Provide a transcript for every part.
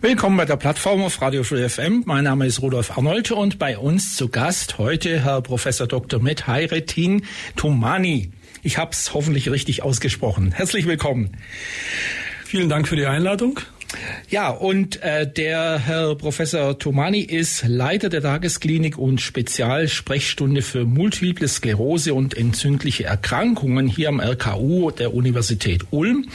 Willkommen bei der Plattform auf Radio Free FM. Mein Name ist Rudolf Arnold und bei uns zu Gast heute Herr Professor Dr. Met Hayretin Tomani. Ich habe es hoffentlich richtig ausgesprochen. Herzlich willkommen. Vielen Dank für die Einladung. Ja, und äh, der Herr Professor Tomani ist Leiter der Tagesklinik und Spezialsprechstunde für Multiple Sklerose und entzündliche Erkrankungen hier am RKU der Universität Ulm.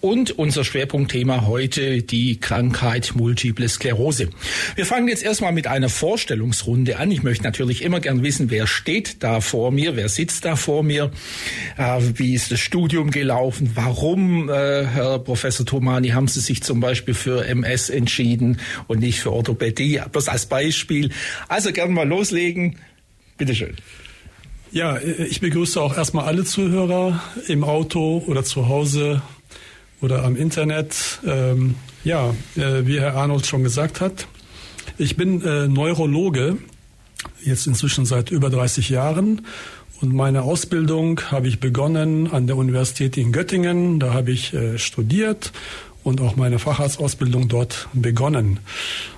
Und unser Schwerpunktthema heute die Krankheit Multiple Sklerose. Wir fangen jetzt erstmal mit einer Vorstellungsrunde an. Ich möchte natürlich immer gern wissen, wer steht da vor mir, wer sitzt da vor mir, äh, wie ist das Studium gelaufen, warum, äh, Herr Professor Tomani, haben Sie sich zum Beispiel Beispiel für MS entschieden und nicht für Orthopädie. Bloß als Beispiel. Also gerne mal loslegen. Bitteschön. Ja, ich begrüße auch erstmal alle Zuhörer im Auto oder zu Hause oder am Internet. Ähm, ja, äh, wie Herr Arnold schon gesagt hat, ich bin äh, Neurologe, jetzt inzwischen seit über 30 Jahren. Und meine Ausbildung habe ich begonnen an der Universität in Göttingen. Da habe ich äh, studiert und auch meine Facharztausbildung dort begonnen.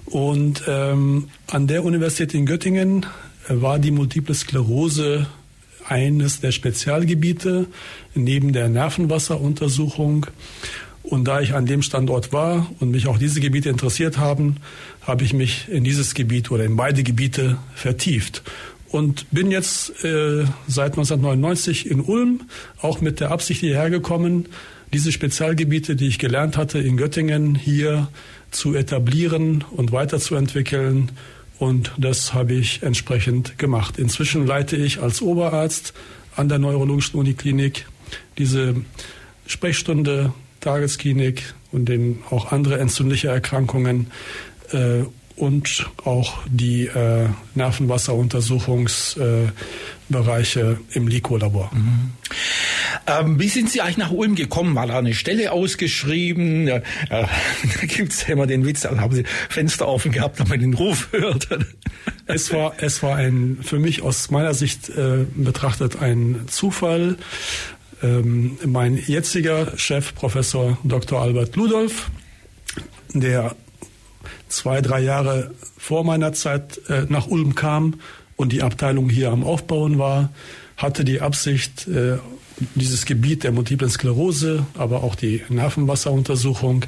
Und ähm, an der Universität in Göttingen äh, war die Multiple Sklerose eines der Spezialgebiete neben der Nervenwasseruntersuchung. Und da ich an dem Standort war und mich auch diese Gebiete interessiert haben, habe ich mich in dieses Gebiet oder in beide Gebiete vertieft. Und bin jetzt äh, seit 1999 in Ulm, auch mit der Absicht hierher gekommen, diese Spezialgebiete, die ich gelernt hatte in Göttingen, hier zu etablieren und weiterzuentwickeln. Und das habe ich entsprechend gemacht. Inzwischen leite ich als Oberarzt an der Neurologischen Uniklinik diese Sprechstunde, Tagesklinik und den auch andere entzündliche Erkrankungen äh, und auch die äh, Nervenwasseruntersuchungsbereiche äh, im LICO-Labor. Mhm. Ähm, wie sind Sie eigentlich nach Ulm gekommen? War da eine Stelle ausgeschrieben? Äh, da gibt es ja immer den Witz, da haben Sie Fenster offen gehabt, man den Ruf hört. es war, es war ein, für mich aus meiner Sicht äh, betrachtet ein Zufall. Ähm, mein jetziger Chef, Professor Dr. Albert Ludolf, der zwei, drei Jahre vor meiner Zeit äh, nach Ulm kam und die Abteilung hier am Aufbauen war, hatte die Absicht, äh, dieses Gebiet der multiplen Sklerose, aber auch die Nervenwasseruntersuchung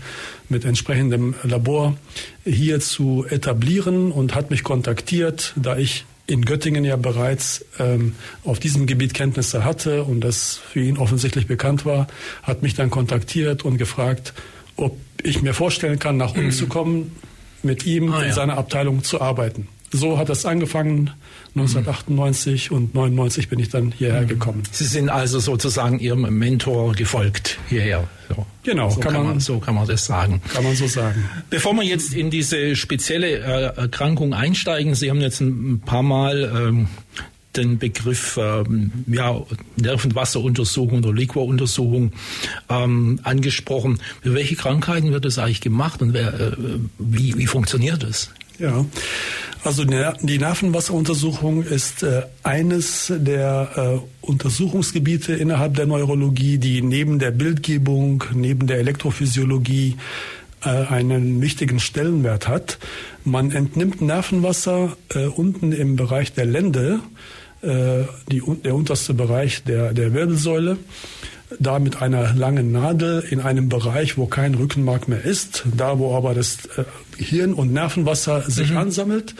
mit entsprechendem Labor hier zu etablieren und hat mich kontaktiert, da ich in Göttingen ja bereits ähm, auf diesem Gebiet Kenntnisse hatte und das für ihn offensichtlich bekannt war, hat mich dann kontaktiert und gefragt, ob ich mir vorstellen kann, nach Ulm zu kommen, mit ihm ah, in ja. seiner Abteilung zu arbeiten. So hat das angefangen 1998 mhm. und 99 bin ich dann hierher mhm. gekommen. Sie sind also sozusagen Ihrem Mentor gefolgt hierher. So. Genau, so kann, kann, man, so kann man das sagen. Kann man so sagen. Bevor wir jetzt in diese spezielle äh, Erkrankung einsteigen, Sie haben jetzt ein paar Mal ähm, den Begriff ähm, ja, Nervenwasseruntersuchung oder Liquoruntersuchung ähm, angesprochen. Für welche Krankheiten wird das eigentlich gemacht und wer, äh, wie, wie funktioniert das? Ja, also die Nervenwasseruntersuchung ist äh, eines der äh, Untersuchungsgebiete innerhalb der Neurologie, die neben der Bildgebung, neben der Elektrophysiologie äh, einen wichtigen Stellenwert hat. Man entnimmt Nervenwasser unten im Bereich der die, der unterste Bereich der, der Wirbelsäule da mit einer langen Nadel in einem Bereich, wo kein Rückenmark mehr ist, da wo aber das äh, Hirn- und Nervenwasser sich mhm. ansammelt.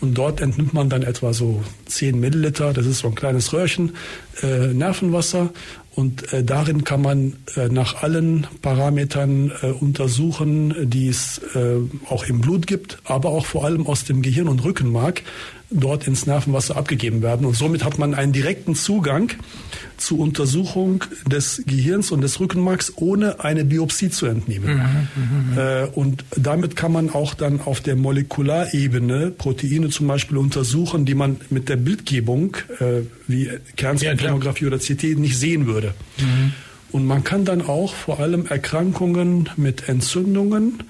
Und dort entnimmt man dann etwa so 10 Milliliter, das ist so ein kleines Röhrchen, äh, Nervenwasser und äh, darin kann man äh, nach allen Parametern äh, untersuchen, die es äh, auch im Blut gibt, aber auch vor allem aus dem Gehirn und Rückenmark dort ins Nervenwasser abgegeben werden. Und somit hat man einen direkten Zugang zur Untersuchung des Gehirns und des Rückenmarks, ohne eine Biopsie zu entnehmen. Mhm, äh, und damit kann man auch dann auf der Molekularebene Proteine zum Beispiel untersuchen, die man mit der Bildgebung äh, wie Kernspintomographie ja, oder CT nicht sehen würde. Mhm. Und man kann dann auch vor allem Erkrankungen mit Entzündungen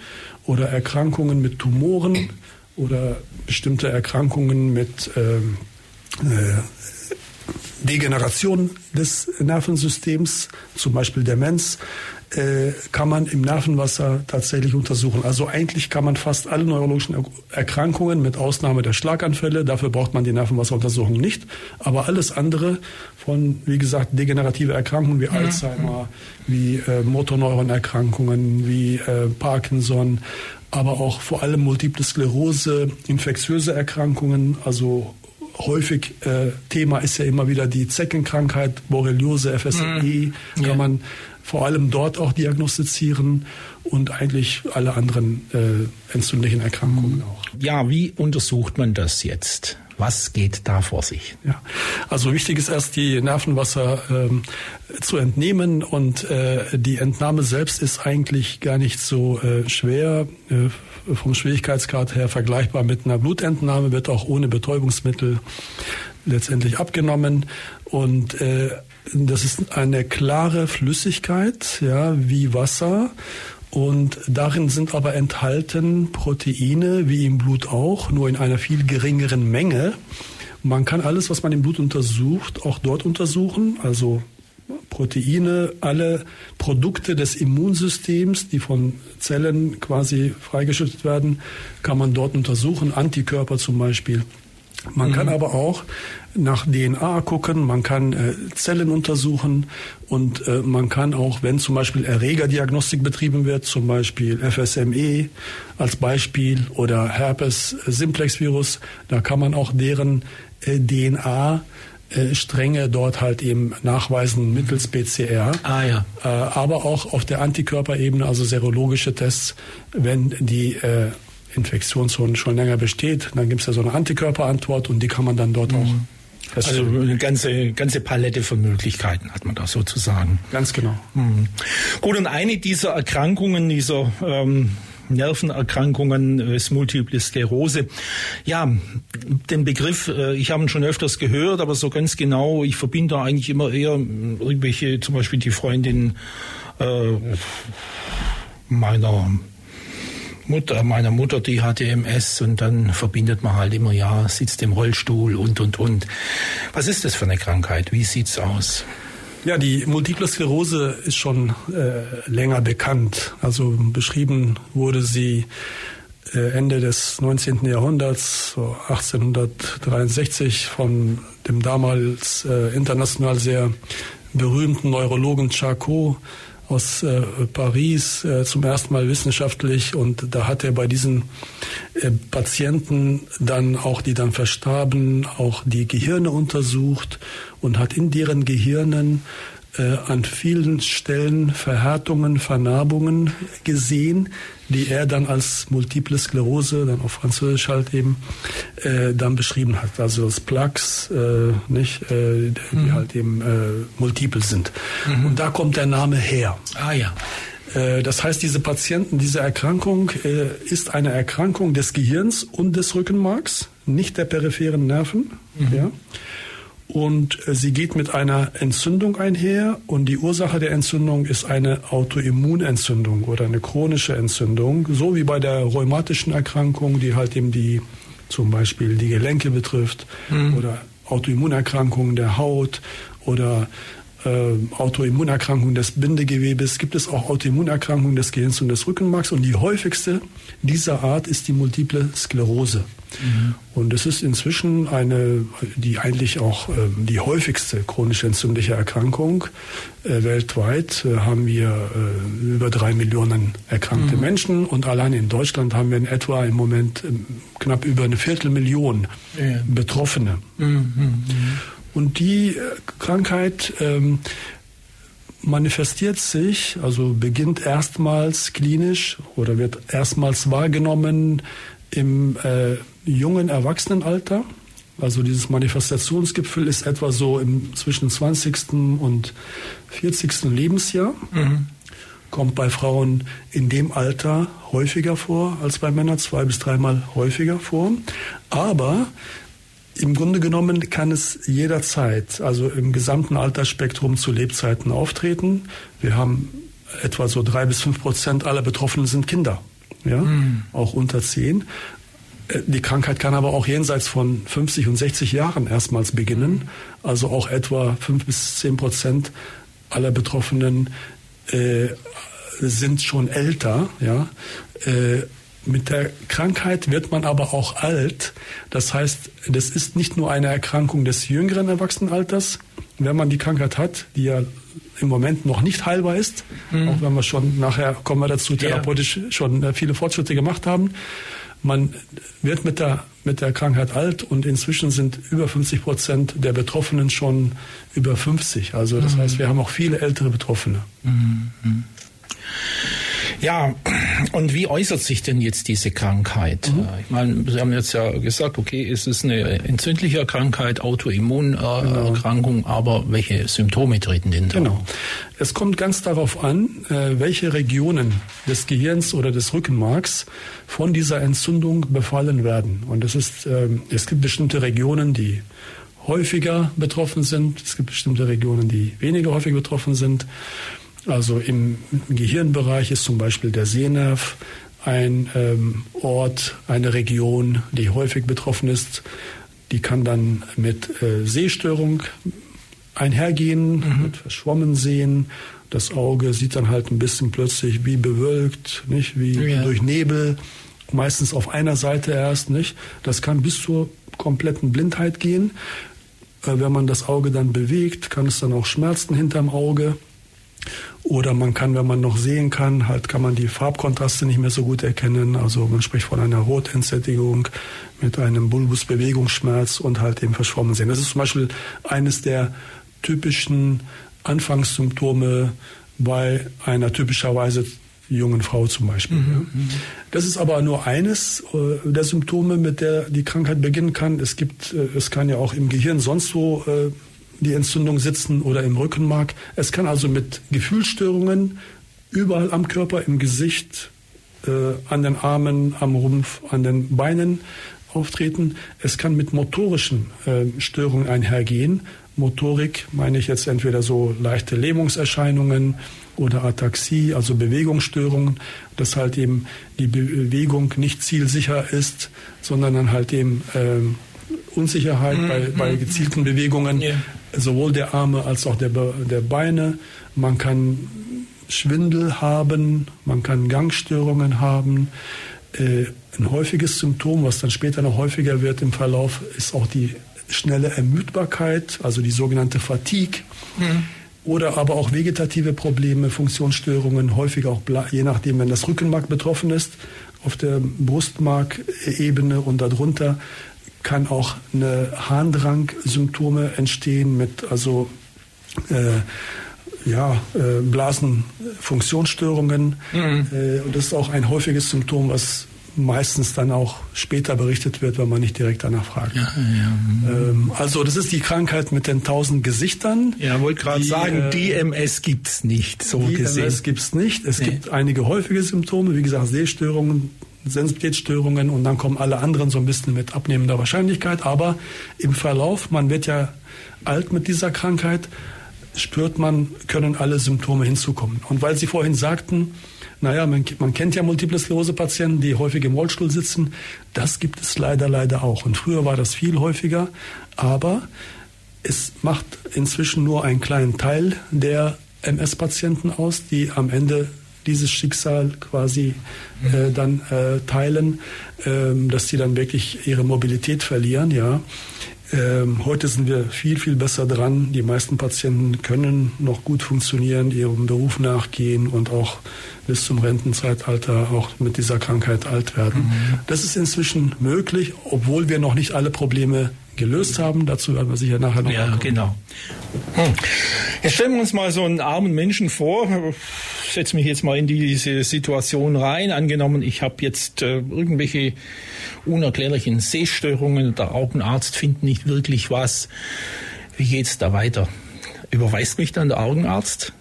oder Erkrankungen mit Tumoren oder bestimmte Erkrankungen mit ähm, äh, Degeneration des Nervensystems, zum Beispiel Demenz, äh, kann man im Nervenwasser tatsächlich untersuchen. Also eigentlich kann man fast alle neurologischen Erkrankungen mit Ausnahme der Schlaganfälle, dafür braucht man die Nervenwasseruntersuchung nicht, aber alles andere von, wie gesagt, degenerative Erkrankungen wie Alzheimer, wie äh, Motorneuronerkrankungen, wie äh, Parkinson, aber auch vor allem Multiple Sklerose, infektiöse Erkrankungen, also häufig äh, Thema ist ja immer wieder die Zeckenkrankheit, Borreliose, FSME, mhm. kann man vor allem dort auch diagnostizieren und eigentlich alle anderen äh, entzündlichen Erkrankungen mhm. auch. Ja, wie untersucht man das jetzt? Was geht da vor sich? Ja, also wichtig ist erst die Nervenwasser ähm, zu entnehmen und äh, die Entnahme selbst ist eigentlich gar nicht so äh, schwer. Äh, vom Schwierigkeitsgrad her vergleichbar mit einer Blutentnahme, wird auch ohne Betäubungsmittel letztendlich abgenommen und äh, das ist eine klare Flüssigkeit, ja, wie Wasser. Und darin sind aber enthalten Proteine, wie im Blut auch, nur in einer viel geringeren Menge. Man kann alles, was man im Blut untersucht, auch dort untersuchen. Also Proteine, alle Produkte des Immunsystems, die von Zellen quasi freigeschüttet werden, kann man dort untersuchen. Antikörper zum Beispiel. Man mhm. kann aber auch nach DNA gucken, man kann äh, Zellen untersuchen und äh, man kann auch, wenn zum Beispiel Erregerdiagnostik betrieben wird, zum Beispiel FSME als Beispiel oder Herpes Simplex Virus, da kann man auch deren äh, DNA äh, Stränge dort halt eben nachweisen mittels PCR. Ah ja. Äh, aber auch auf der Antikörperebene, also serologische Tests, wenn die Infektionszone schon länger besteht, dann gibt es ja so eine Antikörperantwort und die kann man dann dort mhm. auch also eine ganze, ganze Palette von Möglichkeiten hat man da sozusagen. Ganz genau. Mhm. Gut, und eine dieser Erkrankungen, dieser ähm, Nervenerkrankungen ist Multiple Sklerose. Ja, den Begriff, äh, ich habe ihn schon öfters gehört, aber so ganz genau, ich verbinde da eigentlich immer eher irgendwelche, zum Beispiel die Freundin äh, meiner Mutter, meiner Mutter, die hatte MS und dann verbindet man halt immer, ja, sitzt im Rollstuhl und, und, und. Was ist das für eine Krankheit? Wie sieht's aus? Ja, die Multiple Sklerose ist schon äh, länger bekannt. Also beschrieben wurde sie äh, Ende des 19. Jahrhunderts, so 1863, von dem damals äh, international sehr berühmten Neurologen Charcot aus äh, Paris äh, zum ersten Mal wissenschaftlich. Und da hat er bei diesen äh, Patienten dann auch, die dann verstarben, auch die Gehirne untersucht und hat in deren Gehirnen äh, an vielen Stellen Verhärtungen, Vernarbungen gesehen, die er dann als Multiple Sklerose, dann auf Französisch halt eben, äh, dann beschrieben hat. Also das Plaques, äh, nicht, äh, die mhm. halt eben äh, multiple sind. Mhm. Und da kommt der Name her. Ah ja. Äh, das heißt, diese Patienten, diese Erkrankung äh, ist eine Erkrankung des Gehirns und des Rückenmarks, nicht der peripheren Nerven. Mhm. Ja. Und äh, sie geht mit einer Entzündung einher und die Ursache der Entzündung ist eine Autoimmunentzündung oder eine chronische Entzündung, so wie bei der rheumatischen Erkrankung, die halt eben die zum Beispiel die Gelenke betrifft mhm. oder Autoimmunerkrankungen der Haut oder äh, Autoimmunerkrankungen des Bindegewebes, gibt es auch Autoimmunerkrankungen des Gehirns und des Rückenmarks und die häufigste dieser Art ist die Multiple Sklerose. Mhm. Und es ist inzwischen eine, die eigentlich auch äh, die häufigste chronisch entzündliche Erkrankung. Äh, weltweit äh, haben wir äh, über drei Millionen erkrankte mhm. Menschen und allein in Deutschland haben wir in etwa im Moment ähm, knapp über eine Viertelmillion ja. Betroffene. Mhm. Und die äh, Krankheit ähm, manifestiert sich, also beginnt erstmals klinisch oder wird erstmals wahrgenommen im äh, jungen Erwachsenenalter. Also dieses Manifestationsgipfel ist etwa so im zwischen 20. und 40. Lebensjahr. Mhm. Kommt bei Frauen in dem Alter häufiger vor als bei Männern, zwei bis dreimal häufiger vor. Aber im Grunde genommen kann es jederzeit, also im gesamten Altersspektrum zu Lebzeiten auftreten. Wir haben etwa so drei bis fünf Prozent aller Betroffenen sind Kinder, ja, mhm. auch unter zehn. Äh, die Krankheit kann aber auch jenseits von 50 und 60 Jahren erstmals beginnen. Also auch etwa fünf bis zehn Prozent aller Betroffenen äh, sind schon älter, ja. Äh, mit der Krankheit wird man aber auch alt. Das heißt, das ist nicht nur eine Erkrankung des jüngeren Erwachsenenalters. Wenn man die Krankheit hat, die ja im Moment noch nicht heilbar ist, mhm. auch wenn wir schon nachher kommen wir dazu therapeutisch ja. schon äh, viele Fortschritte gemacht haben. Man wird mit der, mit der Krankheit alt und inzwischen sind über 50 Prozent der Betroffenen schon über 50. Also das mhm. heißt, wir haben auch viele ältere Betroffene. Mhm. Ja, und wie äußert sich denn jetzt diese Krankheit? Mhm. Äh, ich meine, Sie haben jetzt ja gesagt, okay, es ist eine entzündliche Krankheit, Autoimmunerkrankung, genau. aber welche Symptome treten denn da? Genau. Es kommt ganz darauf an, äh, welche Regionen des Gehirns oder des Rückenmarks von dieser Entzündung befallen werden. Und es ist, ähm, es gibt bestimmte Regionen, die häufiger betroffen sind. Es gibt bestimmte Regionen, die weniger häufig betroffen sind. Also im, Gehirnbereich ist zum Beispiel der Sehnerv ein ähm, Ort, eine Region, die häufig betroffen ist. Die kann dann mit äh, Sehstörung einhergehen, mhm. mit verschwommen sehen. Das Auge sieht dann halt ein bisschen plötzlich wie bewölkt, nicht wie ja. durch Nebel, meistens auf einer Seite erst, nicht. Das kann bis zur kompletten Blindheit gehen. Äh, wenn man das Auge dann bewegt, kann es dann auch schmerzen hinterm Auge. Oder man kann, wenn man noch sehen kann, halt kann man die Farbkontraste nicht mehr so gut erkennen. Also man spricht von einer Rotentsättigung mit einem Bulbusbewegungsschmerz und halt dem verschwommen sehen. Das ist zum Beispiel eines der typischen Anfangssymptome bei einer typischerweise jungen Frau zum Beispiel. Mhm, ja. Mhm. Das ist aber nur eines äh, der Symptome, mit der die Krankheit beginnen kann. Es gibt, äh, es kann ja auch im Gehirn sonst wo äh, die Entzündung sitzen oder im Rückenmark. Es kann also mit Gefühlsstörungen überall am Körper, im Gesicht, äh, an den Armen, am Rumpf, an den Beinen auftreten. Es kann mit motorischen äh, Störungen einhergehen. Motorik meine ich jetzt entweder so leichte Lähmungserscheinungen oder Ataxie, also Bewegungsstörungen, dass halt eben die Bewegung nicht zielsicher ist, sondern dann halt eben äh, Unsicherheit mhm. bei, bei gezielten Bewegungen, yeah. Sowohl der Arme als auch der, der Beine. Man kann Schwindel haben, man kann Gangstörungen haben. Äh, ein häufiges Symptom, was dann später noch häufiger wird im Verlauf, ist auch die schnelle Ermüdbarkeit, also die sogenannte Fatigue. Mhm. Oder aber auch vegetative Probleme, Funktionsstörungen, häufig auch, je nachdem, wenn das Rückenmark betroffen ist, auf der Brustmarkebene und darunter kann auch eine Harndrang-Symptome entstehen mit also äh, ja, äh, Blasenfunktionsstörungen. Mhm. Äh, und das ist auch ein häufiges Symptom, was meistens dann auch später berichtet wird, wenn man nicht direkt danach fragt. Ja, ja. Ähm, also das ist die Krankheit mit den tausend Gesichtern. Ja, wollte gerade sagen, äh, DMS gibt's nicht, so DMS gesehen. DMS gibt's nicht. Es nee. gibt einige häufige Symptome, wie gesagt, Sehstörungen, Sensibilitätsstörungen und dann kommen alle anderen so ein bisschen mit abnehmender Wahrscheinlichkeit. Aber im Verlauf, man wird ja alt mit dieser Krankheit, spürt man, können alle Symptome hinzukommen. Und weil Sie vorhin sagten, naja, man, man kennt ja Multiple Sklerose-Patienten, die häufig im Rollstuhl sitzen. Das gibt es leider, leider auch. Und früher war das viel häufiger. Aber es macht inzwischen nur einen kleinen Teil der MS-Patienten aus, die am Ende dieses Schicksal quasi äh, dann äh, teilen, ähm, dass sie dann wirklich ihre Mobilität verlieren. Ja. Ähm, heute sind wir viel, viel besser dran. Die meisten Patienten können noch gut funktionieren, ihrem Beruf nachgehen und auch bis zum Rentenzeitalter auch mit dieser Krankheit alt werden. Mhm. Das ist inzwischen möglich, obwohl wir noch nicht alle Probleme gelöst haben. Dazu werden wir sicher nachher noch Ja, kommen. genau. Hm. Jetzt stellen wir uns mal so einen armen Menschen vor. Ich setze mich jetzt mal in diese Situation rein. Angenommen, ich habe jetzt äh, irgendwelche unerklärlichen Sehstörungen. Der Augenarzt findet nicht wirklich was. Wie geht's da weiter? Überweist mich dann der Augenarzt?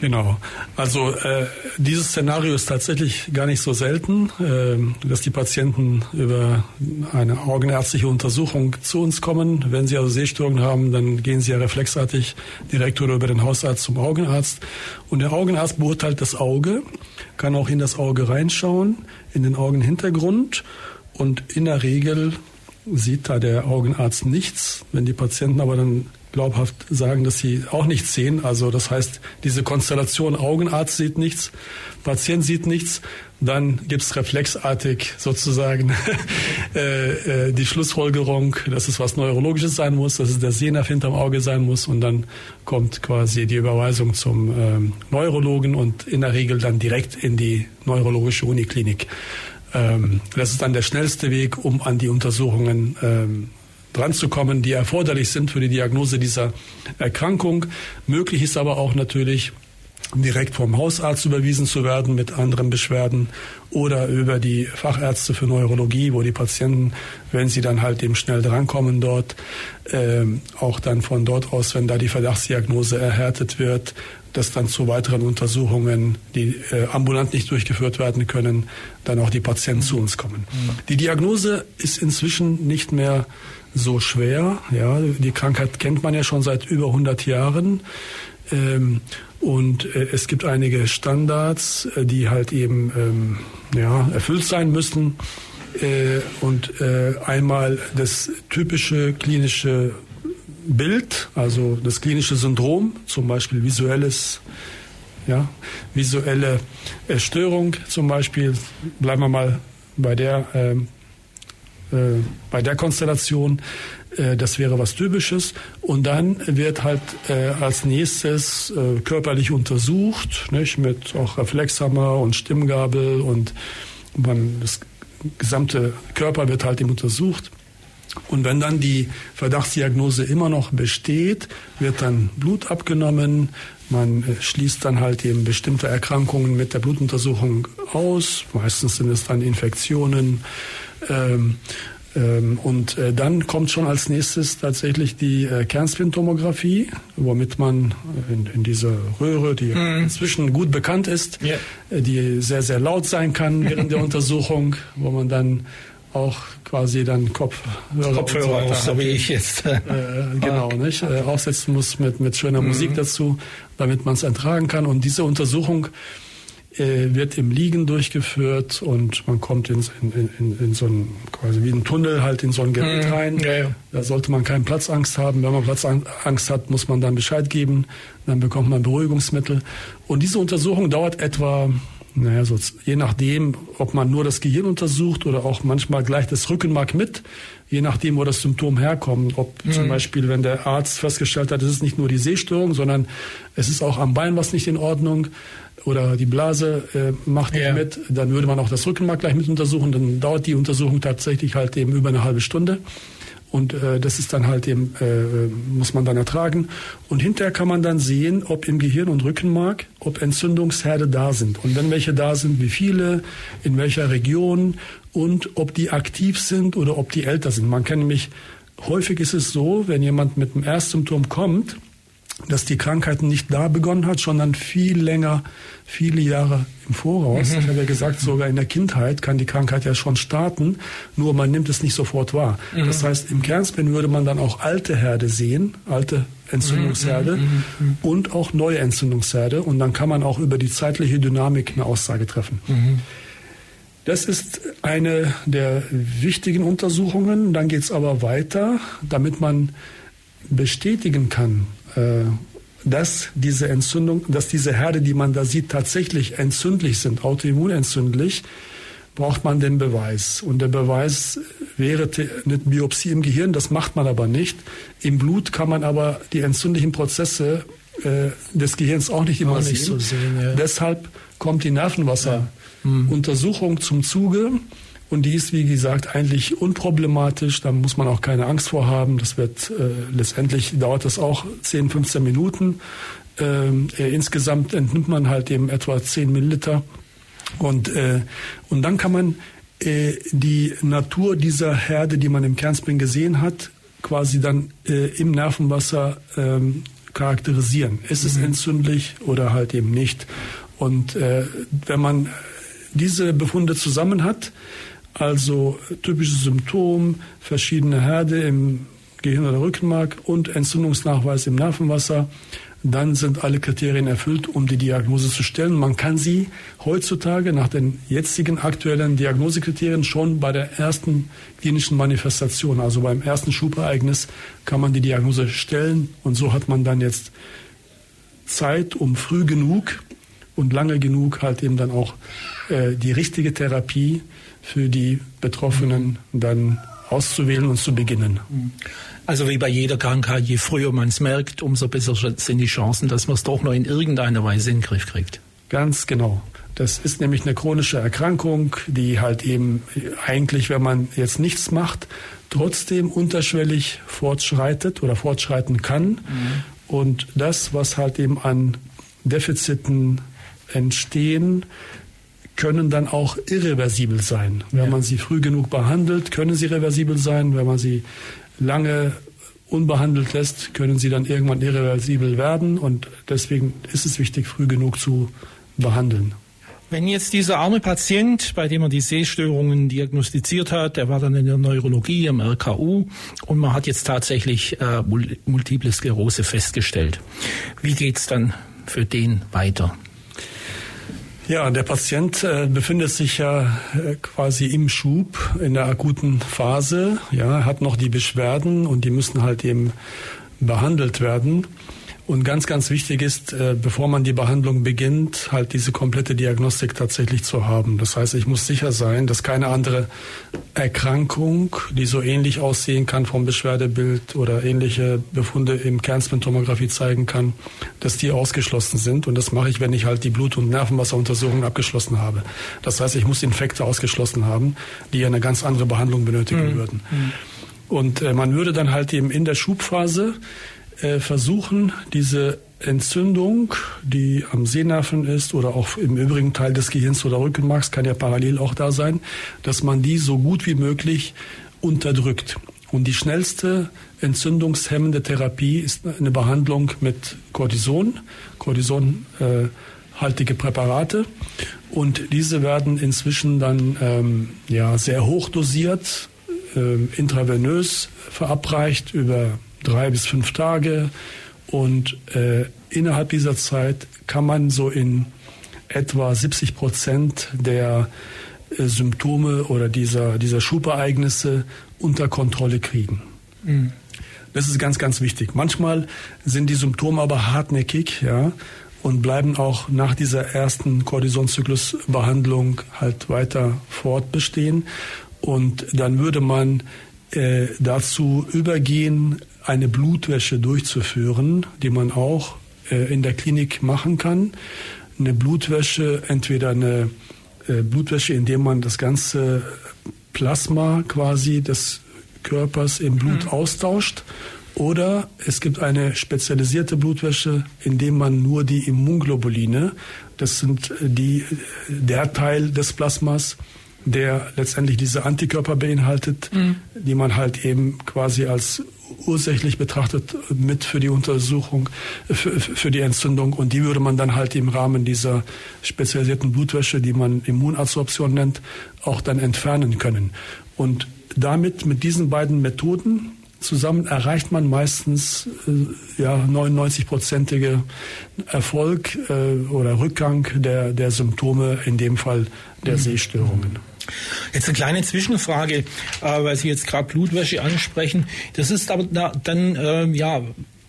Genau. Also äh, dieses Szenario ist tatsächlich gar nicht so selten, äh, dass die Patienten über eine augenärztliche Untersuchung zu uns kommen. Wenn sie also Sehstörungen haben, dann gehen sie ja reflexartig direkt oder über den Hausarzt zum Augenarzt. Und der Augenarzt beurteilt das Auge, kann auch in das Auge reinschauen, in den Augenhintergrund. Und in der Regel sieht da der Augenarzt nichts. Wenn die Patienten aber dann glaubhaft sagen, dass sie auch nichts sehen. Also das heißt, diese Konstellation Augenarzt sieht nichts, Patient nichts, dann gibt's reflexartig sozusagen äh, äh, die Schlussfolgerung, dass es was Neurologisches sein muss, dass es der Sehnerv hinterm Auge sein muss und dann kommt quasi die Überweisung zum ähm, Neurologen und in der Regel dann direkt in die neurologische Uniklinik. Ähm, das ist dann der schnellste Weg, um an die Untersuchungen ähm, dran zu kommen, die erforderlich sind für die Diagnose dieser Erkrankung. Möglich ist aber auch natürlich direkt vom Hausarzt überwiesen zu werden mit anderen Beschwerden oder über die Fachärzte für Neurologie, wo die Patienten, wenn sie dann halt eben schnell drankommen dort, ähm, auch dann von dort aus, wenn da die Verdachtsdiagnose erhärtet wird, dass dann zu weiteren Untersuchungen, die äh, ambulant nicht durchgeführt werden können, dann auch die Patienten zu uns kommen. Die Diagnose ist inzwischen nicht mehr so schwer. Ja, die Krankheit kennt man ja schon seit über 100 Jahren. Ähm, und äh, es gibt einige Standards, äh, die halt eben ähm, ja, erfüllt sein müssen. Äh, und äh, einmal das typische klinische Bild, also das klinische Syndrom, zum Beispiel visuelles, ja, visuelle Störung zum Beispiel. Bleiben wir mal bei der, ähm, äh, bei der Konstellation. Äh, das wäre was Typisches. Und dann wird halt äh, als nächstes äh, körperlich untersucht, nicht, mit auch Reflexhammer und Stimmgabel und man, das gesamte Körper wird halt eben untersucht. Und wenn dann die Verdachtsdiagnose immer noch besteht, wird dann Blut abgenommen. Man äh, schließt dann halt eben bestimmte Erkrankungen mit der Blutuntersuchung aus. Meistens sind es dann Infektionen. Ähm, ähm, und äh, dann kommt schon als nächstes tatsächlich die äh, Kernspintomographie, womit man in, in dieser Röhre, die Mhm. inzwischen gut bekannt ist, Ja. äh, die sehr, sehr laut sein kann während der Untersuchung, wo man dann auch quasi dann Kopfhörer, so Kopfhörer weiter auf, so wie ich jetzt. Äh, genau, nicht? Äh, aufsetzen muss mit, mit schöner Musik dazu, damit man es ertragen kann. Und diese Untersuchung äh, wird im Liegen durchgeführt und man kommt in, in, in, in so ein, quasi wie ein Tunnel halt in so ein Gerät Mhm. rein. Ja, ja. Da sollte man keine Platzangst haben. Wenn man Platzangst hat, muss man dann Bescheid geben. Dann bekommt man Beruhigungsmittel. Und diese Untersuchung dauert etwa, naja, so je nachdem, ob man nur das Gehirn untersucht oder auch manchmal gleich das Rückenmark mit, je nachdem, wo das Symptom herkommt. Ob zum Beispiel, wenn der Arzt festgestellt hat, es ist nicht nur die Sehstörung, sondern es ist auch am Bein was nicht in Ordnung oder die Blase äh, macht nicht Ja. mit, dann würde man auch das Rückenmark gleich mit untersuchen. Dann dauert die Untersuchung tatsächlich halt eben über eine halbe Stunde. Und äh, das ist dann halt eben, äh, muss man dann ertragen. Und hinterher kann man dann sehen, ob im Gehirn und Rückenmark, ob Entzündungsherde da sind. Und wenn welche da sind, wie viele, in welcher Region und ob die aktiv sind oder ob die älter sind. Man kann nämlich, häufig ist es so, wenn jemand mit einem Erstsymptom kommt, dass die Krankheit nicht da begonnen hat, sondern viel länger, viele Jahre im Voraus. Ich habe ja gesagt, sogar in der Kindheit kann die Krankheit ja schon starten, nur man nimmt es nicht sofort wahr. Das heißt, im Kernspin würde man dann auch alte Herde sehen, alte Entzündungsherde und auch neue Entzündungsherde und dann kann man auch über die zeitliche Dynamik eine Aussage treffen. Das ist eine der wichtigen Untersuchungen. Dann geht es aber weiter, damit man bestätigen kann, dass diese Entzündung, dass diese Herde, die man da sieht, tatsächlich entzündlich sind, autoimmunentzündlich, braucht man den Beweis. Und der Beweis wäre eine Biopsie im Gehirn, das macht man aber nicht. Im Blut kann man aber die entzündlichen Prozesse äh, des Gehirns auch nicht immer Auch nicht sehen. so sehen, ja. Deshalb kommt die Nervenwasseruntersuchung zum Zuge. Und die ist, wie gesagt, eigentlich unproblematisch. Da muss man auch keine Angst vor haben. Das wird äh, letztendlich dauert das auch 10, 15 Minuten. Ähm, äh, insgesamt entnimmt man halt eben etwa 10 Milliliter. Und, äh, und dann kann man äh, die Natur dieser Herde, die man im Kernspring gesehen hat, quasi dann äh, im Nervenwasser ähm, charakterisieren. Ist es mhm. entzündlich oder halt eben nicht? Und äh, wenn man diese Befunde zusammen hat, also typisches Symptom, verschiedene Herde im Gehirn oder Rückenmark und Entzündungsnachweis im Nervenwasser, dann sind alle Kriterien erfüllt, um die Diagnose zu stellen. Man kann sie heutzutage nach den jetzigen aktuellen Diagnosekriterien schon bei der ersten klinischen Manifestation, also beim ersten Schubereignis, kann man die Diagnose stellen und so hat man dann jetzt Zeit, um früh genug und lange genug halt eben dann auch äh, die richtige Therapie für die Betroffenen dann auszuwählen und zu beginnen. Also wie bei jeder Krankheit, je früher man es merkt, umso besser sind die Chancen, dass man es doch noch in irgendeiner Weise in den Griff kriegt. Ganz genau. Das ist nämlich eine chronische Erkrankung, die halt eben eigentlich, wenn man jetzt nichts macht, trotzdem unterschwellig fortschreitet oder fortschreiten kann. Mhm. Und das, was halt eben an Defiziten entstehen, können dann auch irreversibel sein. Wenn ja. man sie früh genug behandelt, können sie reversibel sein. Wenn man sie lange unbehandelt lässt, können sie dann irgendwann irreversibel werden. Und deswegen ist es wichtig, früh genug zu behandeln. Wenn jetzt dieser arme Patient, bei dem man die Sehstörungen diagnostiziert hat, der war dann in der Neurologie im RKU und man hat jetzt tatsächlich äh, multiple Sklerose festgestellt. Wie geht's dann für den weiter? Ja, der Patient äh, befindet sich ja äh, quasi im Schub in der akuten Phase. Ja, hat noch die Beschwerden und die müssen halt eben behandelt werden. Und ganz, ganz wichtig ist, äh, bevor man die Behandlung beginnt, halt diese komplette Diagnostik tatsächlich zu haben. Das heißt, ich muss sicher sein, dass keine andere Erkrankung, die so ähnlich aussehen kann vom Beschwerdebild oder ähnliche Befunde im Kernspintomographie zeigen kann, dass die ausgeschlossen sind. Und das mache ich, wenn ich halt die Blut- und Nervenwasseruntersuchungen abgeschlossen habe. Das heißt, ich muss Infekte ausgeschlossen haben, die eine ganz andere Behandlung benötigen mhm. würden. Mhm. Und äh, man würde dann halt eben in der Schubphase versuchen, diese Entzündung, die am Sehnerven ist oder auch im übrigen Teil des Gehirns oder Rückenmarks, kann ja parallel auch da sein, dass man die so gut wie möglich unterdrückt. Und die schnellste entzündungshemmende Therapie ist eine Behandlung mit Cortison, Cortisonhaltige äh, Präparate. Und diese werden inzwischen dann ähm, ja, sehr hoch dosiert, äh, intravenös verabreicht über drei bis fünf Tage. Und äh, innerhalb dieser Zeit kann man so in etwa 70 Prozent der äh, Symptome oder dieser, dieser Schubereignisse unter Kontrolle kriegen. Mhm. Das ist ganz, ganz wichtig. Manchmal sind die Symptome aber hartnäckig, ja, und bleiben auch nach dieser ersten Cortisonzyklusbehandlung halt weiter fortbestehen. Und dann würde man äh, dazu übergehen, eine Blutwäsche durchzuführen, die man auch äh, in der Klinik machen kann. Eine Blutwäsche, entweder eine äh, Blutwäsche, indem man das ganze Plasma quasi des Körpers im Blut mhm. austauscht. Oder es gibt eine spezialisierte Blutwäsche, indem man nur die Immunglobuline, das sind die, der Teil des Plasmas, der letztendlich diese Antikörper beinhaltet, mhm. die man halt eben quasi als ursächlich betrachtet mit für die Untersuchung, für, für, die Entzündung. Und die würde man dann halt im Rahmen dieser spezialisierten Blutwäsche, die man Immunabsorption nennt, auch dann entfernen können. Und damit, mit diesen beiden Methoden, zusammen erreicht man meistens äh, ja 99-prozentige Erfolg äh, oder Rückgang der, der Symptome, in dem Fall der mhm. Sehstörungen. Jetzt eine kleine Zwischenfrage, äh, weil Sie jetzt gerade Blutwäsche ansprechen. Das ist aber da, dann, äh, ja,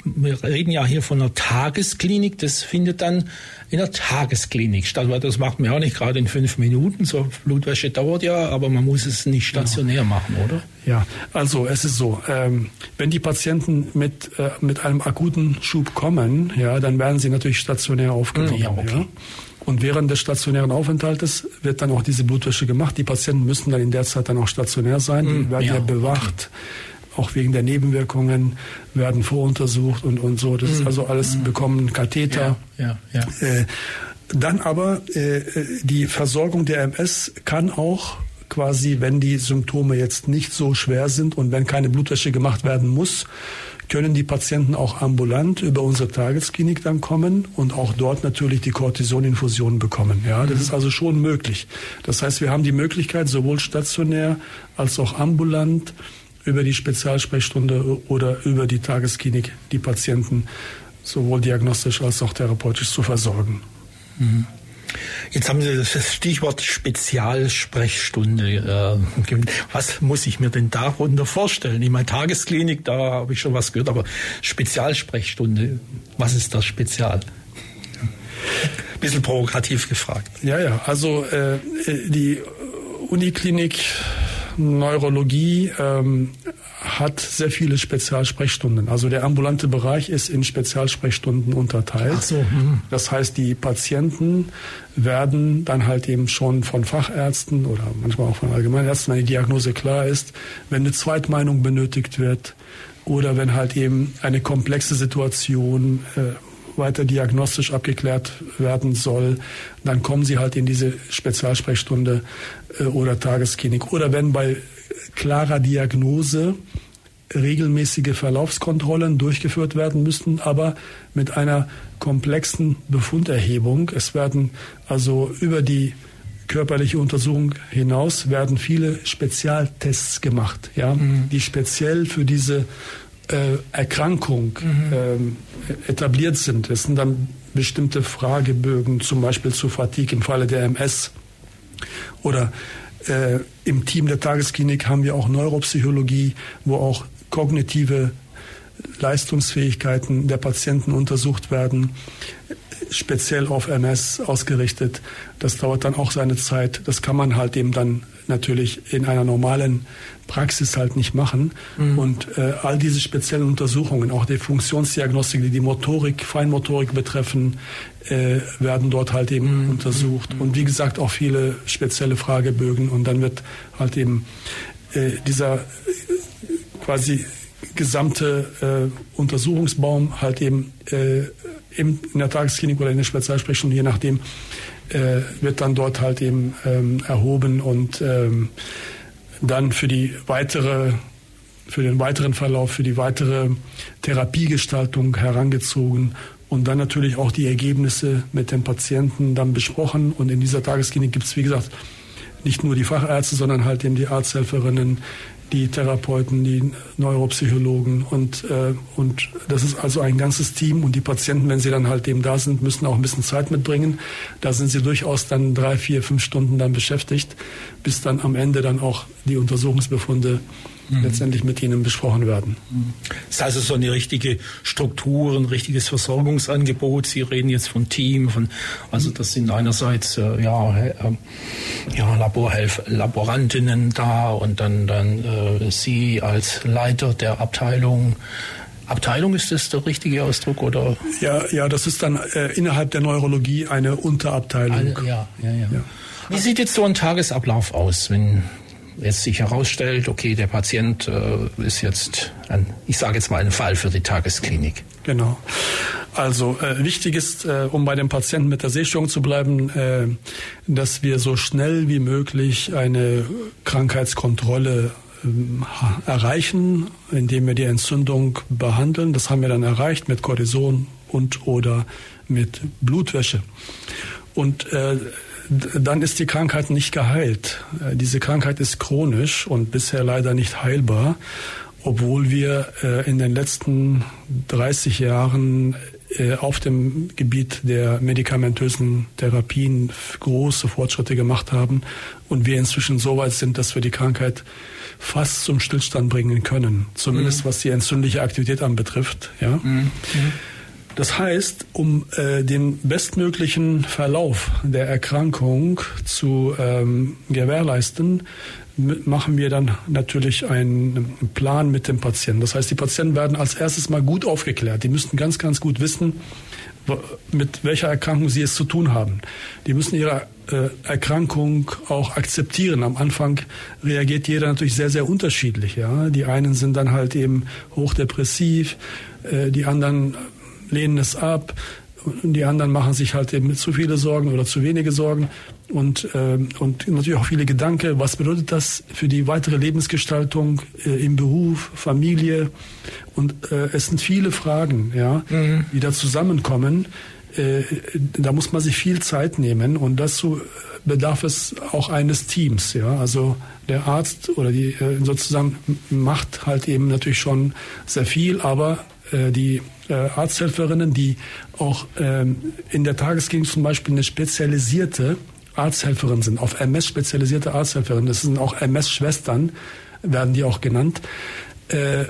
wir reden ja hier von einer Tagesklinik. Das findet dann in der Tagesklinik statt, weil das macht man ja auch nicht gerade in fünf Minuten. So Blutwäsche dauert ja, aber man muss es nicht stationär ja. machen, oder? Ja, also es ist so, ähm, wenn die Patienten mit, äh, mit einem akuten Schub kommen, ja, dann werden sie natürlich stationär aufgenommen. Ja, okay. ja. Und während des stationären Aufenthaltes wird dann auch diese Blutwäsche gemacht. Die Patienten müssen dann in der Zeit dann auch stationär sein. Die hm, werden ja, ja bewacht. Okay. Auch wegen der Nebenwirkungen werden voruntersucht und, und so. Das mhm. ist hm. also alles mhm. bekommen Katheter. Ja, ja, ja. Äh, dann aber äh, die Versorgung der MS kann auch quasi, wenn die Symptome jetzt nicht so schwer sind und wenn keine Blutwäsche gemacht werden muss, können die Patienten auch ambulant über unsere Tagesklinik dann kommen und auch dort natürlich die Cortisoninfusion bekommen. Ja, das mhm. ist also schon möglich. Das heißt, wir haben die Möglichkeit, sowohl stationär als auch ambulant über die Spezialsprechstunde oder über die Tagesklinik die Patienten sowohl diagnostisch als auch therapeutisch zu versorgen. Mhm. Jetzt haben Sie das Stichwort Spezialsprechstunde. Äh, was muss ich mir denn darunter vorstellen? Ich meine, Tagesklinik, da habe ich schon was gehört, aber Spezialsprechstunde, was ist das Spezial? Bisschen provokativ gefragt. Ja, ja, also äh, die Uniklinik Neurologie ähm, hat sehr viele Spezialsprechstunden. Also der ambulante Bereich ist in Spezialsprechstunden unterteilt. Ach so, hm. Das heißt, die Patienten werden dann halt eben schon von Fachärzten oder manchmal auch von Allgemeinärzten, wenn die Diagnose klar ist, wenn eine Zweitmeinung benötigt wird oder wenn halt eben eine komplexe Situation äh, weiter diagnostisch abgeklärt werden soll, dann kommen sie halt in diese Spezialsprechstunde äh, oder Tagesklinik. Oder wenn bei klarer Diagnose regelmäßige Verlaufskontrollen durchgeführt werden müssen, aber mit einer komplexen Befunderhebung. Es werden also über die körperliche Untersuchung hinaus werden viele Spezialtests gemacht, ja, mhm. die speziell für diese äh, Erkrankung mhm. ähm, etabliert sind. Es sind dann bestimmte Fragebögen, zum Beispiel zu Fatigue im Falle der MS oder äh, Im Team der Tagesklinik haben wir auch Neuropsychologie, wo auch kognitive Leistungsfähigkeiten der Patienten untersucht werden, speziell auf MS ausgerichtet. Das dauert dann auch seine Zeit. Das kann man halt eben dann natürlich in einer normalen Praxis halt nicht machen. Mhm. Und äh, all diese speziellen Untersuchungen, auch die Funktionsdiagnostik, die die Motorik, Feinmotorik betreffen, äh, werden dort halt eben mhm. untersucht. Mhm. Und wie gesagt, auch viele spezielle Fragebögen. Und dann wird halt eben äh, dieser äh, quasi gesamte äh, Untersuchungsbaum halt eben äh, in der Tagesklinik oder in der Spezialsprechung, je nachdem, äh, wird dann dort halt eben ähm, erhoben und ähm, dann für die weitere für den weiteren Verlauf, für die weitere Therapiegestaltung herangezogen und dann natürlich auch die Ergebnisse mit den Patienten dann besprochen. Und in dieser Tagesklinik gibt es, wie gesagt, nicht nur die Fachärzte, sondern halt eben die Arzthelferinnen, die Therapeuten, die Neuropsychologen und, äh, und das ist also ein ganzes Team und die Patienten, wenn sie dann halt eben da sind, müssen auch ein bisschen Zeit mitbringen. Da sind sie durchaus dann drei, vier, fünf Stunden dann beschäftigt, bis dann am Ende dann auch die Untersuchungsbefunde mhm. letztendlich mit ihnen besprochen werden. Das ist also so eine richtige Struktur, ein richtiges Versorgungsangebot. Sie reden jetzt von Team, von, also das sind einerseits äh, ja, äh, ja Laborhelf Laborantinnen da und dann, dann äh, Sie als Leiter der Abteilung. Abteilung ist das der richtige Ausdruck oder? Ja, ja, das ist dann äh, innerhalb der Neurologie eine Unterabteilung. Eine, ja, ja, ja, ja. Wie sieht jetzt so ein Tagesablauf aus, wenn jetzt sich herausstellt, okay, der Patient äh, ist jetzt, ein, ich sage jetzt mal, ein Fall für die Tagesklinik. Genau. Also äh, wichtig ist, äh, um bei dem Patienten mit der Sehstörung zu bleiben, äh, dass wir so schnell wie möglich eine Krankheitskontrolle ähm, erreichen, indem wir die Entzündung behandeln. Das haben wir dann erreicht mit Cortison und oder mit Blutwäsche. Und äh, dann ist die Krankheit nicht geheilt. Äh, diese Krankheit ist chronisch und bisher leider nicht heilbar, obwohl wir äh, in den letzten 30 Jahren äh, auf dem Gebiet der medikamentösen Therapien große Fortschritte gemacht haben und wir inzwischen so weit sind, dass wir die Krankheit fast zum Stillstand bringen können, zumindest mhm. was die entzündliche Aktivität anbetrifft. Ja. Mhm. mhm. Das heißt, um äh, den bestmöglichen Verlauf der Erkrankung zu ähm, gewährleisten, machen wir dann natürlich einen Plan mit dem Patienten. Das heißt, die Patienten werden als erstes mal gut aufgeklärt. Die müssten ganz, ganz gut wissen, mit welcher Erkrankung sie es zu tun haben. Die müssen ihre äh, Erkrankung auch akzeptieren. Am Anfang reagiert jeder natürlich sehr, sehr unterschiedlich. Ja? Die einen sind dann halt eben hochdepressiv, äh, die anderen lehnen es ab und die anderen machen sich halt eben zu viele Sorgen oder zu wenige Sorgen und, äh, und natürlich auch viele Gedanken. Was bedeutet das für die weitere Lebensgestaltung äh, im Beruf, Familie? Und äh, es sind viele Fragen, ja, mhm. die da zusammenkommen. Äh, da muss man sich viel Zeit nehmen und dazu bedarf es auch eines Teams. Ja, also der Arzt oder die äh, sozusagen macht halt eben natürlich schon sehr viel, aber äh, die äh, Arzthelferinnen, die auch ähm, in der Tagesklinik zum Beispiel eine spezialisierte Arzthelferin sind, auf MS spezialisierte Arzthelferinnen, das sind auch MS-Schwestern, werden die auch genannt, äh,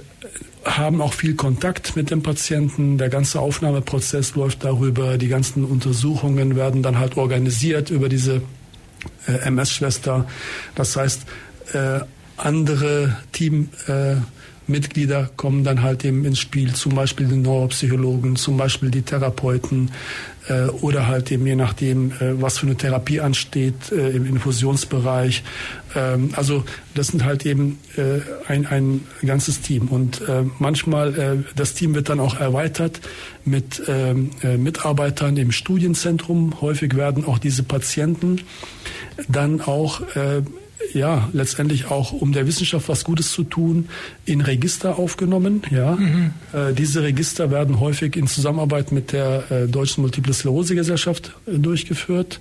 haben auch viel Kontakt mit dem Patienten. Der ganze Aufnahmeprozess läuft darüber. Die ganzen Untersuchungen werden dann halt organisiert über diese äh, MS-Schwester. Das heißt, äh, andere Team äh, Mitglieder kommen dann halt eben ins Spiel, zum Beispiel die Neuropsychologen, zum Beispiel die Therapeuten äh, oder halt eben je nachdem, äh, was für eine Therapie ansteht äh, im Infusionsbereich. Ähm, also das sind halt eben äh, ein, ein ganzes Team und äh, manchmal äh, das Team wird dann auch erweitert mit ähm, Mitarbeitern im Studienzentrum. Häufig werden auch diese Patienten dann auch ja, letztendlich auch, um der Wissenschaft was Gutes zu tun, in Register aufgenommen. Ja, mhm. äh, diese Register werden häufig in Zusammenarbeit mit der äh, Deutschen Multiple Sklerose Gesellschaft äh, durchgeführt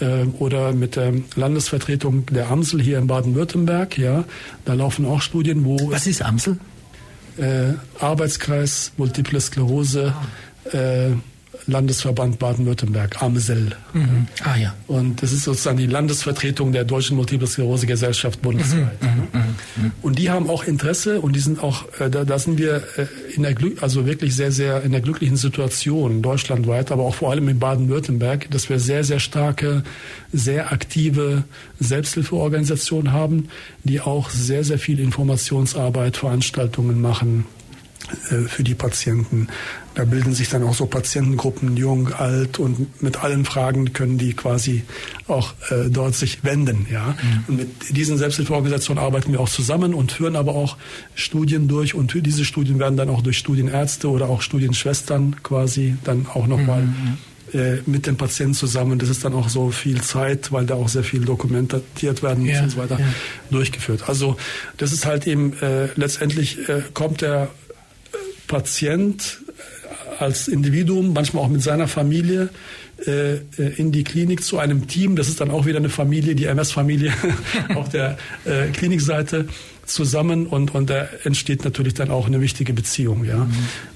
äh, oder mit der Landesvertretung der Amsel hier in Baden-Württemberg. Ja, da laufen auch Studien, wo was ist Amsel? Äh, Arbeitskreis Multiple Sklerose. Ah. Landesverband Baden-Württemberg, AMSEL. Mhm. Ah ja. Und das ist sozusagen die Landesvertretung der Deutschen Multiple Sklerose Gesellschaft bundesweit. Mhm. Mhm. mhm. Und die haben auch Interesse und die sind auch, äh, da, da sind wir äh, in der Glück, also wirklich sehr, sehr in der glücklichen Situation deutschlandweit, aber auch vor allem in Baden-Württemberg, dass wir sehr, sehr starke, sehr aktive Selbsthilfeorganisationen haben, die auch sehr, sehr viel Informationsarbeit, Veranstaltungen machen für die Patienten. Da bilden sich dann auch so Patientengruppen, jung, alt und mit allen Fragen können die quasi auch äh, dort sich wenden. Ja? Mhm. Und mit diesen Selbsthilfeorganisationen arbeiten wir auch zusammen und führen aber auch Studien durch und diese Studien werden dann auch durch Studienärzte oder auch Studienschwestern quasi dann auch nochmal mhm. Äh, mit den Patienten zusammen. Das ist dann auch so viel Zeit, weil da auch sehr viel dokumentiert werden muss ja, und so weiter ja. durchgeführt. Also das ist halt eben äh, letztendlich äh, kommt der Patient als Individuum, manchmal auch mit seiner Familie, äh, in die Klinik zu einem Team. Das ist dann auch wieder eine Familie, die MS-Familie auf der äh, Klinikseite zusammen und, und da entsteht natürlich dann auch eine wichtige Beziehung, ja. Mhm.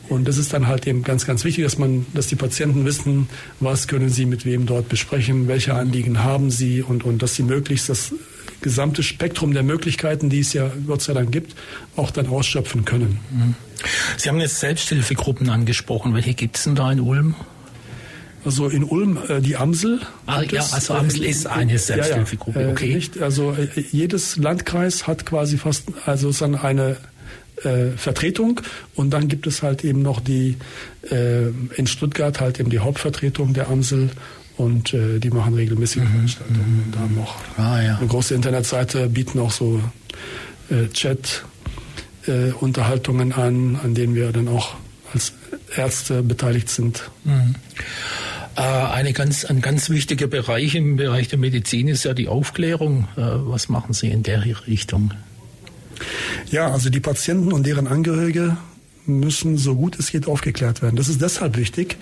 Und das ist dann halt eben ganz, ganz wichtig, dass man, dass die Patienten wissen, was können sie mit wem dort besprechen, welche Anliegen haben sie und, und dass sie möglichst das gesamte Spektrum der Möglichkeiten, die es ja Gott sei Dank gibt, auch dann ausschöpfen können. Mhm. Sie haben jetzt Selbsthilfegruppen angesprochen. Welche gibt es denn da in Ulm? Also in Ulm äh, die Amsel. Ah, ja, also Amsel äh, ist eine Selbsthilfegruppe, ja, ja. okay. Äh, nicht, also jedes Landkreis hat quasi fast also dann eine äh, Vertretung und dann gibt es halt eben noch die äh, in Stuttgart halt eben die Hauptvertretung der Amsel und äh, die machen regelmäßig mhm. Veranstaltungen und haben auch ah, ja. eine große Internetseite, bieten auch so äh, Chat äh, Unterhaltungen an, an denen wir dann auch als Ärzte beteiligt sind. Mhm. Äh, eine ganz, ein ganz wichtiger Bereich im Bereich der Medizin ist ja die Aufklärung. Äh, was machen Sie in der Richtung? Ja, also die Patienten und deren Angehörige müssen so gut es geht aufgeklärt werden. Das ist deshalb wichtig,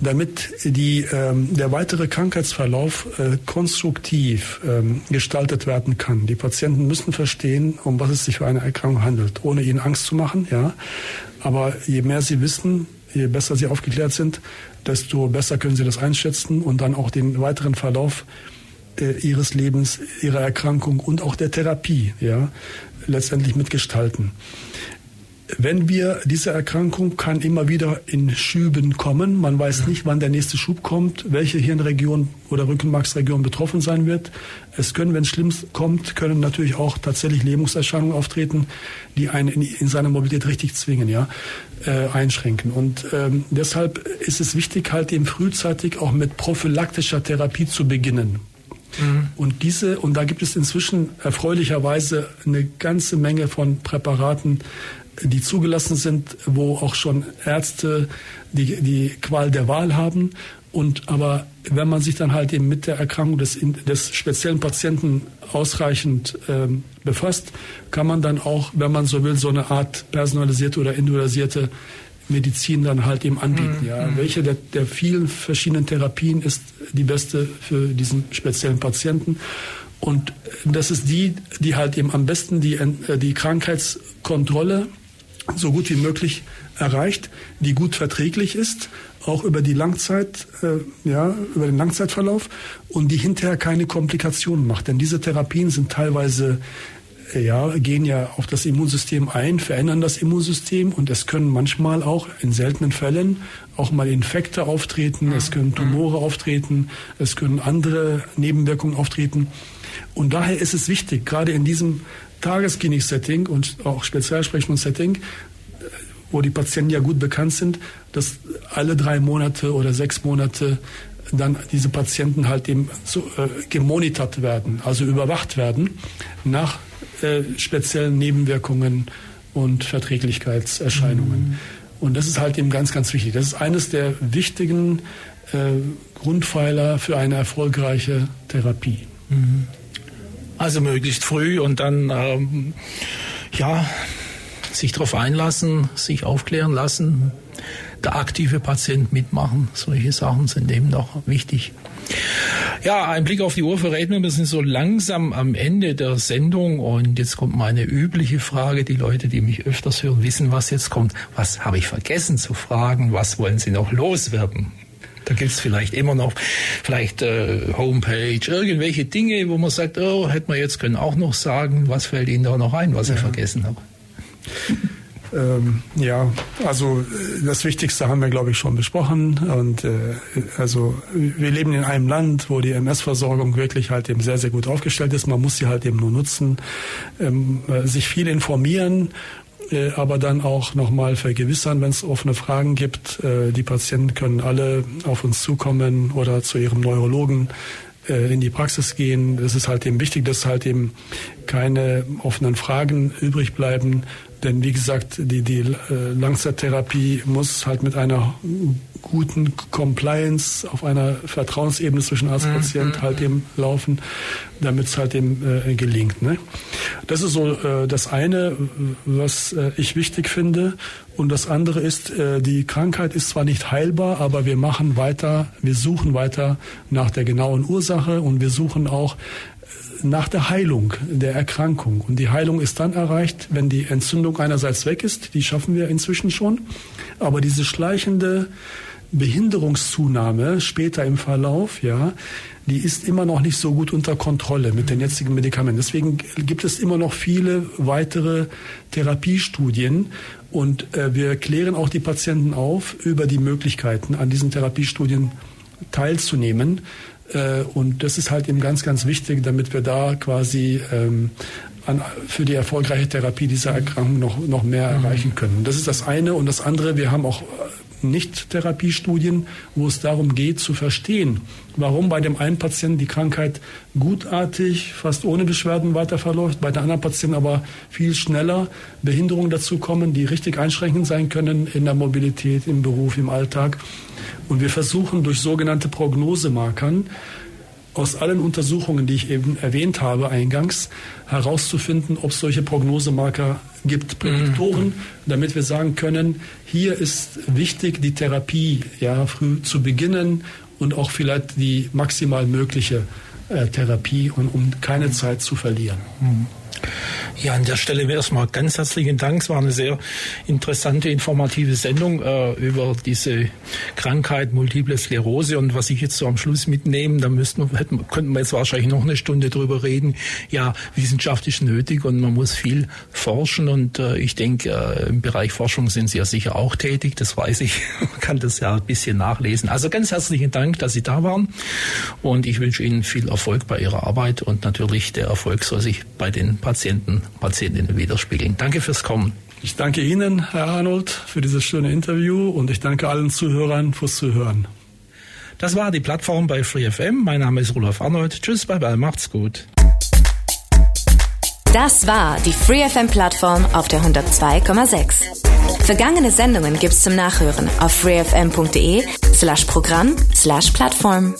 damit die, ähm, der weitere Krankheitsverlauf äh, konstruktiv ähm, gestaltet werden kann. Die Patienten müssen verstehen, um was es sich für eine Erkrankung handelt, ohne ihnen Angst zu machen. Ja, aber je mehr sie wissen, je besser sie aufgeklärt sind, desto besser können sie das einschätzen und dann auch den weiteren Verlauf äh, ihres Lebens, ihrer Erkrankung und auch der Therapie, ja, letztendlich mitgestalten. Wenn wir, diese Erkrankung kann immer wieder in Schüben kommen. Man weiß nicht, wann der nächste Schub kommt, welche Hirnregion oder Rückenmarksregion betroffen sein wird. Es können, wenn es schlimm kommt, können natürlich auch tatsächlich Lähmungserscheinungen auftreten, die einen in, in seiner Mobilität richtig zwingen, ja, äh, einschränken. Und ähm, deshalb ist es wichtig, halt eben frühzeitig auch mit prophylaktischer Therapie zu beginnen. Mhm. Und diese, und da gibt es inzwischen erfreulicherweise eine ganze Menge von Präparaten, die zugelassen sind, wo auch schon Ärzte die, die Qual der Wahl haben. Und aber wenn man sich dann halt eben mit der Erkrankung des, des speziellen Patienten ausreichend ähm, befasst, kann man dann auch, wenn man so will, so eine Art personalisierte oder individualisierte Medizin dann halt eben anbieten. Mhm. Ja. Mhm. Welche der, der vielen verschiedenen Therapien ist die beste für diesen speziellen Patienten? Und das ist die, die halt eben am besten die, äh, die Krankheitskontrolle so gut wie möglich erreicht, die gut verträglich ist, auch über die Langzeit, äh, ja, über den Langzeitverlauf und die hinterher keine Komplikationen macht. Denn diese Therapien sind teilweise äh, ja, gehen ja auf das Immunsystem ein, verändern das Immunsystem und es können manchmal auch in seltenen Fällen auch mal Infekte auftreten, es können Tumore auftreten, es können andere Nebenwirkungen auftreten. Und daher ist es wichtig, gerade in diesem Tagesklinik-Setting und auch Spezialsprechungssetting, wo die Patienten ja gut bekannt sind, dass alle drei Monate oder sechs Monate dann diese Patienten halt eben so, äh, gemonitort werden, also überwacht werden nach äh, speziellen Nebenwirkungen und Verträglichkeitserscheinungen. Mhm. Und das ist halt eben ganz, ganz wichtig. Das ist eines der wichtigen äh, Grundpfeiler für eine erfolgreiche Therapie. Mhm. Also möglichst früh und dann ähm, ja sich darauf einlassen, sich aufklären lassen, der aktive Patient mitmachen. Solche Sachen sind eben noch wichtig. Ja, ein Blick auf die Uhr verrät mir, wir sind so langsam am Ende der Sendung und jetzt kommt meine übliche Frage. Die Leute, die mich öfters hören, wissen, was jetzt kommt. Was habe ich vergessen zu fragen? Was wollen Sie noch loswerden? Da gibt es vielleicht immer noch vielleicht äh, Homepage, irgendwelche Dinge, wo man sagt, oh, hätte man jetzt können auch noch sagen, was fällt Ihnen da noch ein, was ja. ich vergessen habe. Ähm, ja, also äh, das Wichtigste haben wir, glaube ich, schon besprochen. Und äh, also wir leben in einem Land, wo die MS-Versorgung wirklich halt eben sehr, sehr gut aufgestellt ist. Man muss sie halt eben nur nutzen, ähm, äh, sich viel informieren äh, aber dann auch nochmal vergewissern, wenn es offene Fragen gibt. Äh, die Patienten können alle auf uns zukommen oder zu ihrem Neurologen äh, in die Praxis gehen. Es ist halt eben wichtig, dass halt eben keine offenen Fragen übrig bleiben. Denn wie gesagt, die, die Langzeittherapie muss halt mit einer guten Compliance auf einer Vertrauensebene zwischen Arzt und mhm, Patient mhm, halt mhm. eben laufen, damit es halt eben äh, gelingt. Ne? Das ist so äh, das eine, was äh, ich wichtig finde. Und das andere ist, äh, die Krankheit ist zwar nicht heilbar, aber wir machen weiter, wir suchen weiter nach der genauen Ursache und wir suchen auch äh, nach der Heilung der Erkrankung. Und die Heilung ist dann erreicht, wenn die Entzündung einerseits weg ist, die schaffen wir inzwischen schon, aber diese schleichende Behinderungszunahme später im Verlauf, ja, die ist immer noch nicht so gut unter Kontrolle mit den jetzigen Medikamenten. Deswegen gibt es immer noch viele weitere Therapiestudien und äh, wir klären auch die Patienten auf über die Möglichkeiten, an diesen Therapiestudien teilzunehmen. Äh, und das ist halt eben ganz, ganz wichtig, damit wir da quasi ähm, an, für die erfolgreiche Therapie dieser Erkrankung noch, noch mehr mhm. erreichen können. Das ist das eine. Und das andere, wir haben auch nicht-Therapiestudien, wo es darum geht zu verstehen, warum bei dem einen Patienten die Krankheit gutartig, fast ohne Beschwerden weiter bei der anderen Patienten aber viel schneller Behinderungen dazukommen, die richtig einschränkend sein können in der Mobilität, im Beruf, im Alltag. Und wir versuchen durch sogenannte Prognosemarkern aus allen Untersuchungen, die ich eben erwähnt habe eingangs, herauszufinden, ob es solche Prognosemarker gibt, Prädiktoren, mhm. damit wir sagen können, hier ist wichtig, die Therapie ja früh zu beginnen und auch vielleicht die maximal mögliche äh, Therapie und um keine Zeit zu verlieren. Mhm. Ja, an der Stelle erstmal ganz herzlichen Dank. Es war eine sehr interessante, informative Sendung äh, über diese Krankheit Multiple Sklerose und was ich jetzt so am Schluss mitnehme, da müssten, hätten, könnten wir jetzt wahrscheinlich noch eine Stunde drüber reden. Ja, Wissenschaft ist nötig und man muss viel forschen und äh, ich denke, äh, im Bereich Forschung sind Sie ja sicher auch tätig, das weiß ich. Man kann das ja ein bisschen nachlesen. Also ganz herzlichen Dank, dass Sie da waren und ich wünsche Ihnen viel Erfolg bei Ihrer Arbeit und natürlich der Erfolg soll sich bei den Patienten Patientinnen widerspiegeln. Danke fürs Kommen. Ich danke Ihnen, Herr Arnold, für dieses schöne Interview und ich danke allen Zuhörern fürs Zuhören. Das war die Plattform bei FreeFM. Mein Name ist Rudolf Arnold. Tschüss, bye bye, macht's gut. Das war die FreeFM-Plattform auf der 102,6. Vergangene Sendungen gibt's zum Nachhören auf freefm.de slash Programm slash Plattform.